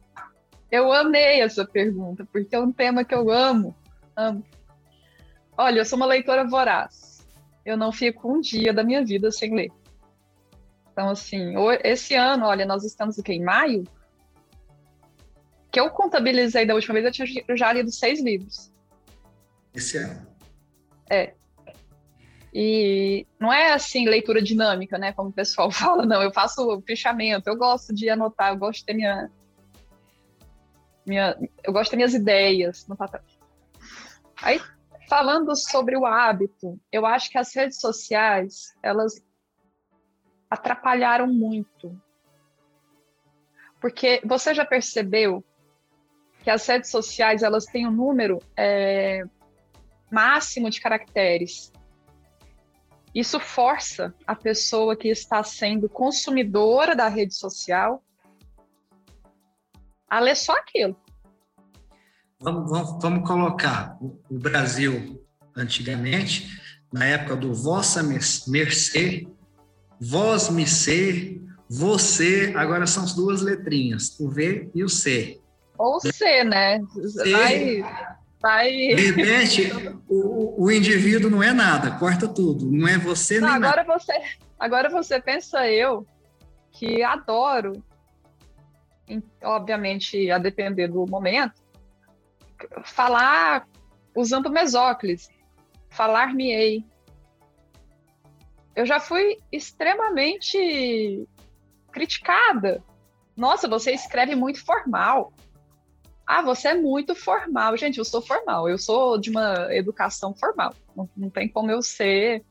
Eu amei essa pergunta, porque é um tema que eu amo. amo. Olha, eu sou uma leitora voraz. Eu não fico um dia da minha vida sem ler. Então, assim, esse ano, olha, nós estamos o quê? Em maio? Que eu contabilizei da última vez, eu tinha já lido seis livros. Esse ano. É. E não é assim leitura dinâmica, né? Como o pessoal fala, não. Eu faço fichamento, eu gosto de anotar, eu gosto de ter minha. Minha eu gosto ter minhas ideias no papel. Aí, falando sobre o hábito, eu acho que as redes sociais, elas atrapalharam muito. Porque você já percebeu que as redes sociais elas têm um número é, máximo de caracteres. Isso força a pessoa que está sendo consumidora da rede social a ler só aquilo. Vamos, vamos, vamos colocar o, Brasil antigamente, na época do Vossa Mercê, Vós me ser, você, agora são as duas letrinhas, o V e o C. Ou C, né? C, vai, vai... De repente, o, o indivíduo não é nada, corta tudo, não é você não, nem agora nada. Você, agora você pensa eu, que adoro, obviamente a depender do momento, falar usando mesóclise, falar-me-ei, eu já fui extremamente criticada. Nossa, você escreve muito formal. Ah, você é muito formal. Gente, eu sou formal. Eu sou de uma educação formal. Não, não tem como eu ser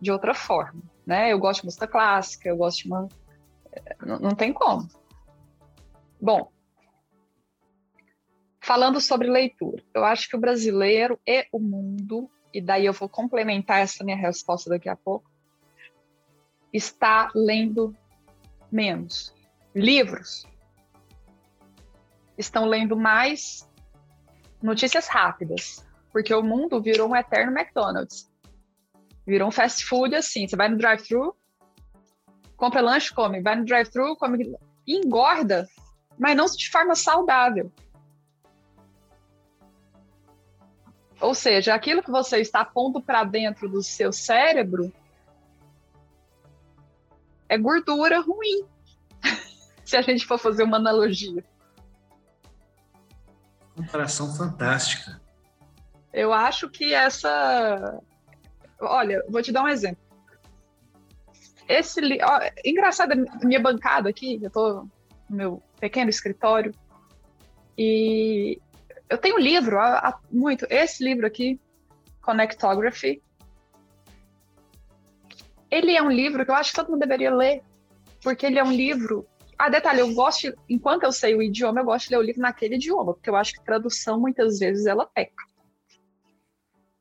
de outra forma. Né? Eu gosto de música clássica, eu gosto de uma. Não, não tem como. Bom, falando sobre leitura, eu acho que o brasileiro e o mundo, e daí eu vou complementar essa minha resposta daqui a pouco, está lendo menos. Livros estão lendo mais notícias rápidas, porque o mundo virou um eterno McDonald's. Virou um fast food assim, você vai no drive-thru, compra lanche, come, vai no drive-thru, come, engorda, mas não de forma saudável. Ou seja, aquilo que você está pondo para dentro do seu cérebro é gordura ruim. Se a gente for fazer uma analogia. Comparação fantástica. Eu acho que essa. Olha, vou te dar um exemplo. Esse li... Ó, engraçado, minha bancada aqui, eu estou no meu pequeno escritório, e eu tenho um livro há, há muito. Esse livro aqui, Connectography, ele é um livro que eu acho que todo mundo deveria ler, porque ele é um livro. Ah, detalhe, eu gosto, enquanto eu sei o idioma, eu gosto de ler o livro naquele idioma, porque eu acho que tradução muitas vezes ela peca.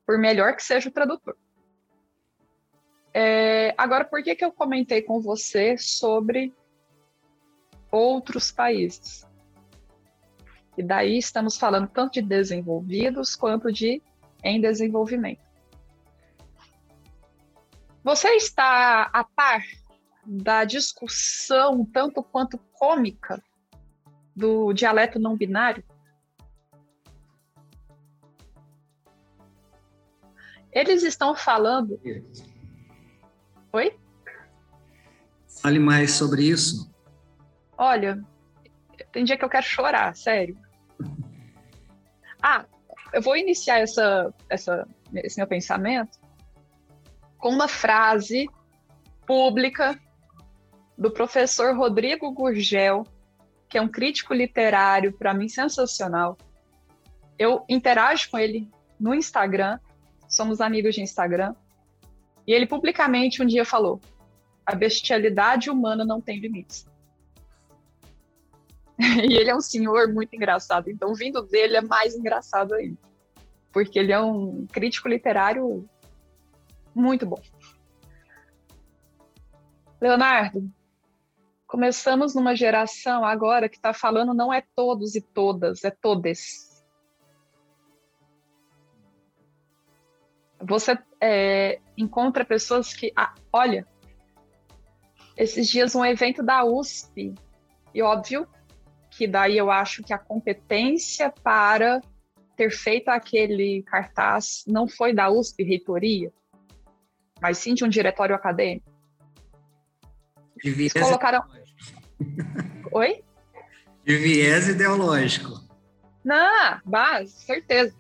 Por melhor que seja o tradutor. É, agora, por que, que eu comentei com você sobre outros países? E daí estamos falando tanto de desenvolvidos quanto de em desenvolvimento. Você está a par da discussão, tanto quanto cômica, do dialeto não binário? Eles estão falando. Oi? Fale mais sobre isso. Olha, tem dia que eu quero chorar, sério. Ah, eu vou iniciar essa, essa, esse meu pensamento com uma frase pública do professor Rodrigo Gurgel, que é um crítico literário, para mim, sensacional. Eu interajo com ele no Instagram, somos amigos de Instagram, e ele publicamente um dia falou: a bestialidade humana não tem limites. e ele é um senhor muito engraçado, então vindo dele é mais engraçado ainda, porque ele é um crítico literário muito bom. Leonardo, começamos numa geração agora que está falando não é todos e todas, é todes. Você é, encontra pessoas que, ah, olha, esses dias um evento da USP, e óbvio que daí eu acho que a competência para ter feito aquele cartaz não foi da USP reitoria, mas sim de um diretório acadêmico. De viés colocaram... Oi? De viés ideológico. Não, base, certeza.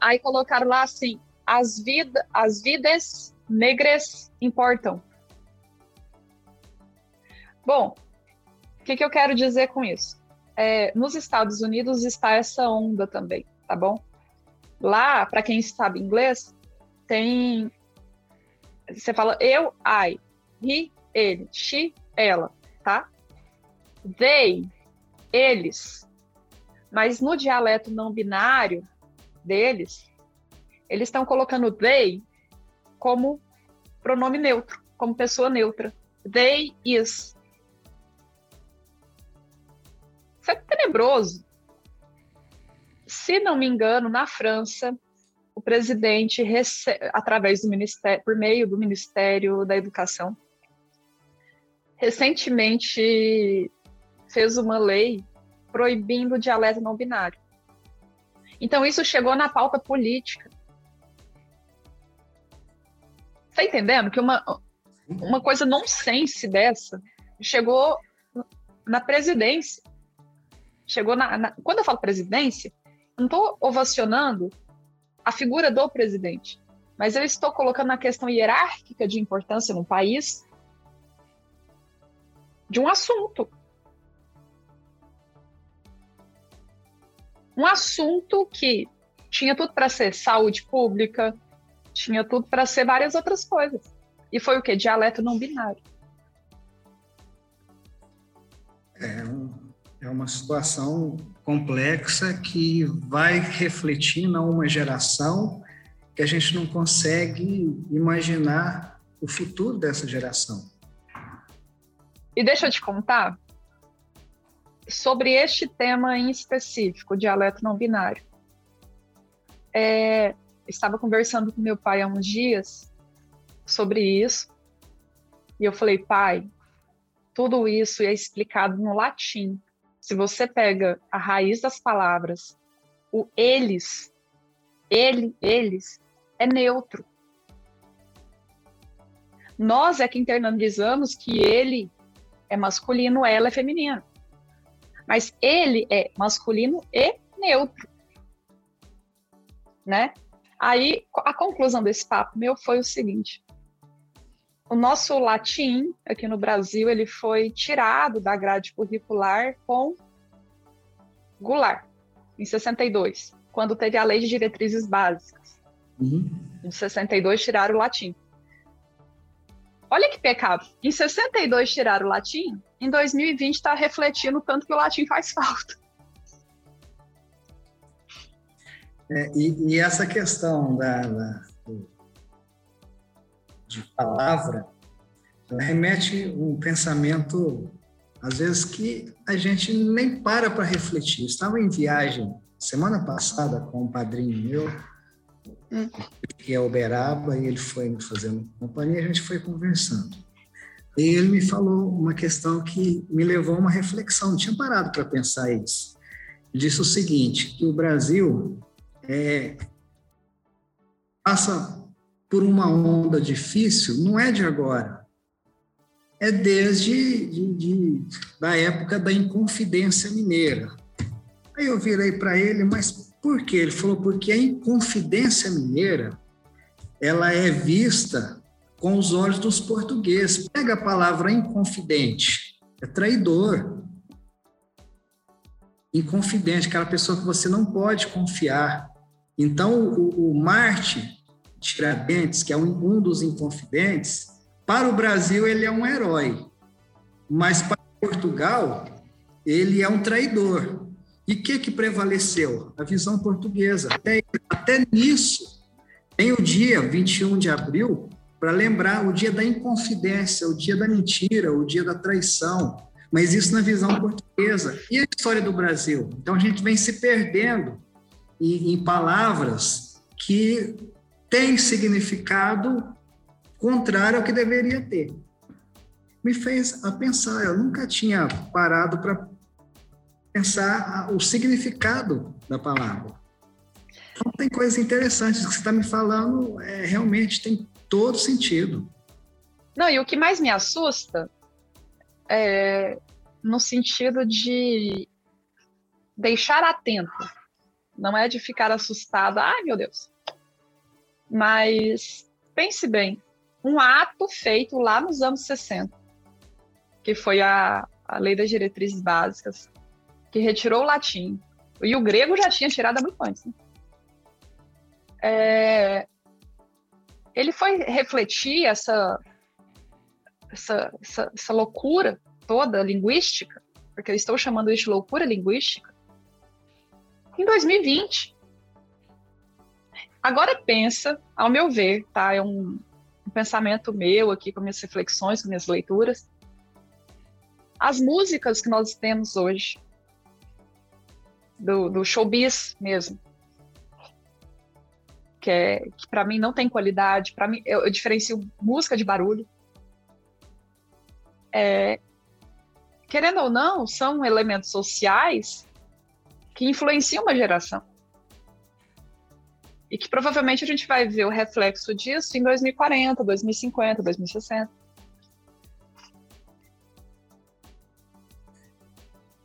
Aí colocaram lá assim: as, vida, as vidas negras importam. Bom, o que, que eu quero dizer com isso? É, nos Estados Unidos está essa onda também, tá bom? Lá, para quem sabe inglês, tem você fala eu, I, he, ele, she, ela, tá? They, eles. Mas no dialeto não binário deles, eles estão colocando they como pronome neutro, como pessoa neutra. They is. Isso é tenebroso. Se não me engano, na França, o presidente, através do ministério, por meio do Ministério da Educação, recentemente fez uma lei proibindo o dialeto não binário. Então isso chegou na pauta política. Está entendendo que uma, uma coisa nonsense dessa chegou na presidência. Chegou na, na quando eu falo presidência, não estou ovacionando a figura do presidente, mas eu estou colocando a questão hierárquica de importância no país de um assunto. Um assunto que tinha tudo para ser saúde pública, tinha tudo para ser várias outras coisas. E foi o que? Dialeto não binário. É, é uma situação complexa que vai refletir na uma geração que a gente não consegue imaginar o futuro dessa geração. E deixa eu te contar sobre este tema em específico, dialeto não binário. É, estava conversando com meu pai há uns dias sobre isso e eu falei, pai, tudo isso é explicado no latim se você pega a raiz das palavras, o eles, ele, eles, é neutro. Nós é que internalizamos que ele é masculino, ela é feminina. Mas ele é masculino e neutro. Né? Aí, a conclusão desse papo meu foi o seguinte: o nosso latim aqui no Brasil ele foi tirado da grade curricular com Goulart, em 62, quando teve a Lei de Diretrizes Básicas. Uhum. Em 62 tiraram o latim. Olha que pecado. Em 62 tiraram o latim, em 2020 está refletindo tanto que o latim faz falta. É, e, e, essa questão da, da, de palavra remete um pensamento, às vezes, que a gente nem para para refletir. Eu estava em viagem semana passada com um padrinho meu, que é Uberaba, e ele foi me fazendo companhia, a gente foi conversando. E ele me falou uma questão que me levou a uma reflexão, não tinha parado para pensar isso. Ele disse o seguinte, que o Brasil é, passa por uma onda difícil, não é de agora, é desde de, de, da época da Inconfidência Mineira. Aí eu virei para ele, mas por quê? Ele falou porque a Inconfidência Mineira ela é vista com os olhos dos portugueses. Pega a palavra inconfidente, é traidor. Inconfidente, aquela pessoa que você não pode confiar. Então, o, o Marte Tiradentes, que é um, dos inconfidentes, para o Brasil ele é um herói, mas para Portugal ele é um traidor. E o que, que prevaleceu? A visão portuguesa. Até, até nisso, tem o dia 21 de abril para lembrar o dia da inconfidência, o dia da mentira, o dia da traição. Mas isso na visão portuguesa. E a história do Brasil? Então a gente vem se perdendo em, em palavras que têm significado contrário ao que deveria ter. Me fez a pensar, eu nunca tinha parado para pensar o significado da palavra. Então, tem coisas interessantes que você está me falando, é, realmente tem todo sentido. Não, e o que mais me assusta é no sentido de deixar atento. Não é de ficar assustada, ai meu Deus. Mas pense bem, um ato feito lá nos anos 60, que foi a, a Lei das Diretrizes Básicas, que retirou o latim. E o grego já tinha tirado há muito antes. Né? É, ele foi refletir essa, essa, essa, essa, loucura toda linguística, porque eu estou chamando isso de loucura linguística, em 2020. Agora pensa, ao meu ver, tá? É um, um pensamento meu aqui com minhas reflexões, com minhas leituras. As músicas que nós temos hoje, do, do showbiz mesmo. Que, é, que para mim não tem qualidade, para mim eu, eu, diferencio música de barulho. É, querendo ou não, são elementos sociais que influenciam uma geração. E que provavelmente a gente vai ver o reflexo disso em 2040, 2050, 2060.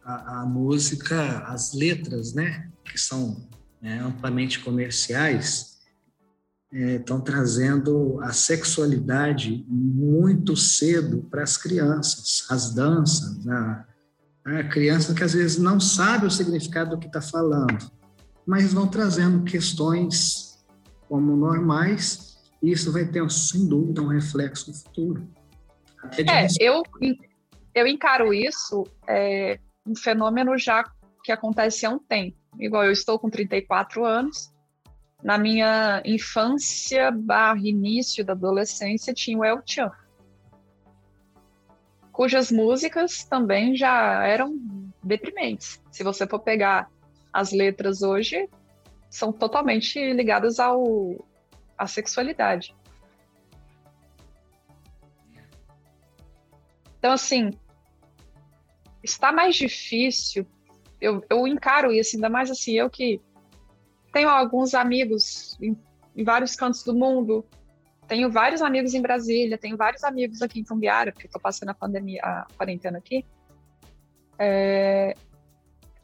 a, a música, as letras, né, que são é, amplamente comerciais, estão é, trazendo a sexualidade muito cedo para as crianças, as danças, a, a criança que às vezes não sabe o significado do que está falando, mas vão trazendo questões como normais, e isso vai ter, sem dúvida, um reflexo no futuro. É, eu, eu encaro isso é, um fenômeno já que acontece há um tempo. Igual eu estou com 34 anos, na minha infância barra início da adolescência tinha o El Chan, cujas músicas também já eram deprimentes. Se você for pegar as letras hoje, são totalmente ligadas ao à sexualidade. Então, assim, está mais difícil. Eu, eu encaro isso, ainda mais assim, eu que tenho alguns amigos em, em, vários cantos do mundo. Tenho vários amigos em Brasília, tenho vários amigos aqui em Tumbiara, porque estou passando a pandemia, a quarentena aqui. É,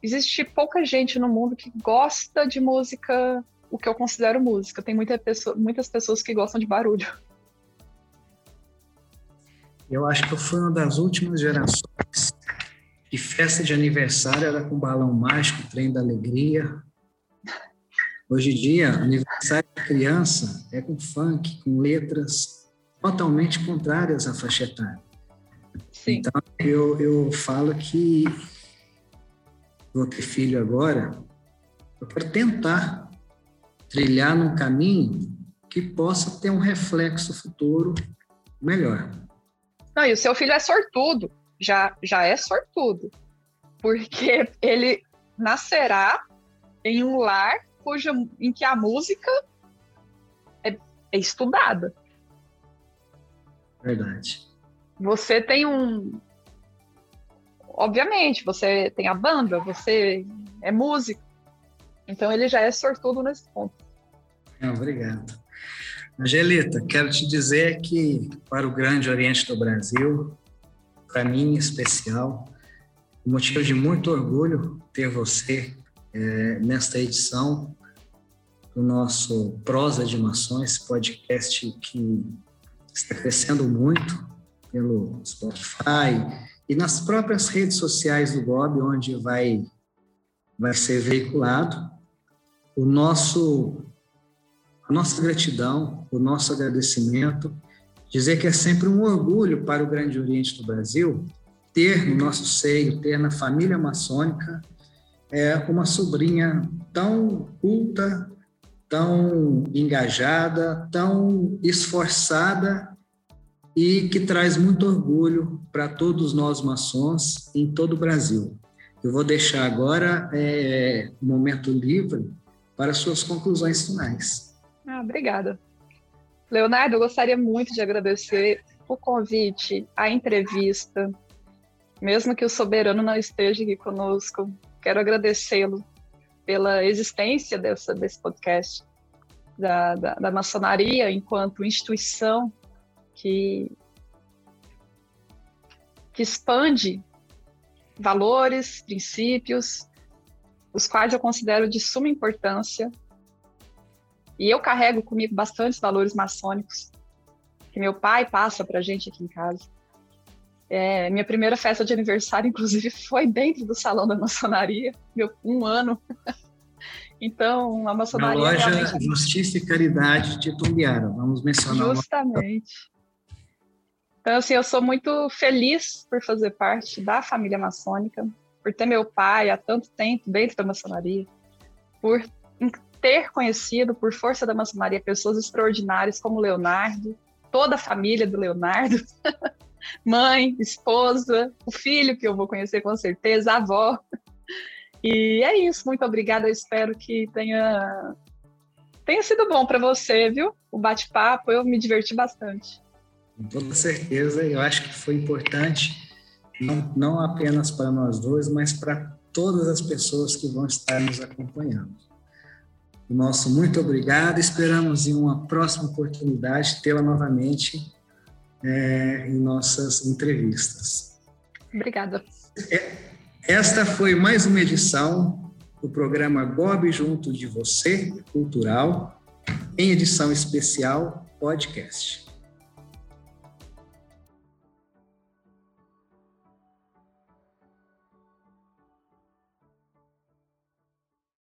existe pouca gente no mundo que gosta de música, o que eu considero música. Tem muita pessoa, muitas pessoas que gostam de barulho. Eu acho que eu fui uma das últimas gerações que festa de aniversário era com balão mágico, trem da alegria. Hoje em dia, aniversário de criança é com funk, com letras totalmente contrárias à faixa etária. Sim. Então, eu, eu falo que vou ter filho agora, eu quero tentar trilhar num caminho que possa ter um reflexo futuro melhor. Não, e o seu filho é sortudo, já, já é sortudo, porque ele nascerá em um lar cuja, em que a música é, é estudada. Verdade. Você tem um. Obviamente, você tem a banda, você é músico. Então ele já é sortudo nesse ponto. obrigado. Angelita, quero te dizer que para o Grande Oriente do Brasil, para mim em especial, um motivo de muito orgulho ter você é, nesta edição do nosso Prosa de Mações, podcast que está crescendo muito pelo Spotify e nas próprias redes sociais do GOB, onde vai, vai ser veiculado. O nosso a nossa gratidão, o nosso agradecimento, dizer que é sempre um orgulho para o Grande Oriente do Brasil ter no nosso seio, ter na família maçônica, é, uma sobrinha tão culta, tão engajada, tão esforçada e que traz muito orgulho para todos nós maçons em todo o Brasil. Eu vou deixar agora é, momento livre para suas conclusões finais. Ah, obrigada. Leonardo, eu gostaria muito de agradecer o convite, a entrevista, mesmo que o soberano não esteja aqui conosco. Quero agradecê-lo pela existência dessa, desse podcast, da, da, da maçonaria enquanto instituição que, que expande valores, princípios, os quais eu considero de suma importância e eu carrego comigo bastantes valores maçônicos que meu pai passa para a gente aqui em casa. É, minha primeira festa de aniversário, inclusive, foi dentro do salão da maçonaria, meu um ano. então, a maçonaria. Na loja realmente... Justiça e Caridade de Tumbiara, vamos mencionar. Justamente. Então, assim, eu sou muito feliz por fazer parte da família maçônica, por ter meu pai há tanto tempo dentro da maçonaria, por ter conhecido, por força da maçonaria, pessoas extraordinárias como Leonardo, toda a família do Leonardo, mãe, esposa, o filho que eu vou conhecer com certeza, a avó. E é isso, muito obrigada. Eu espero que tenha tenha sido bom para você, viu? O bate-papo, eu me diverti bastante. Com toda certeza, eu acho que foi importante, não, não apenas para nós dois, mas para todas as pessoas que vão estar nos acompanhando. O nosso muito obrigado. Esperamos em uma próxima oportunidade tê-la novamente é, em nossas entrevistas. Obrigada. É, esta foi mais uma edição do programa Gob Junto de Você, Cultural, em edição especial podcast.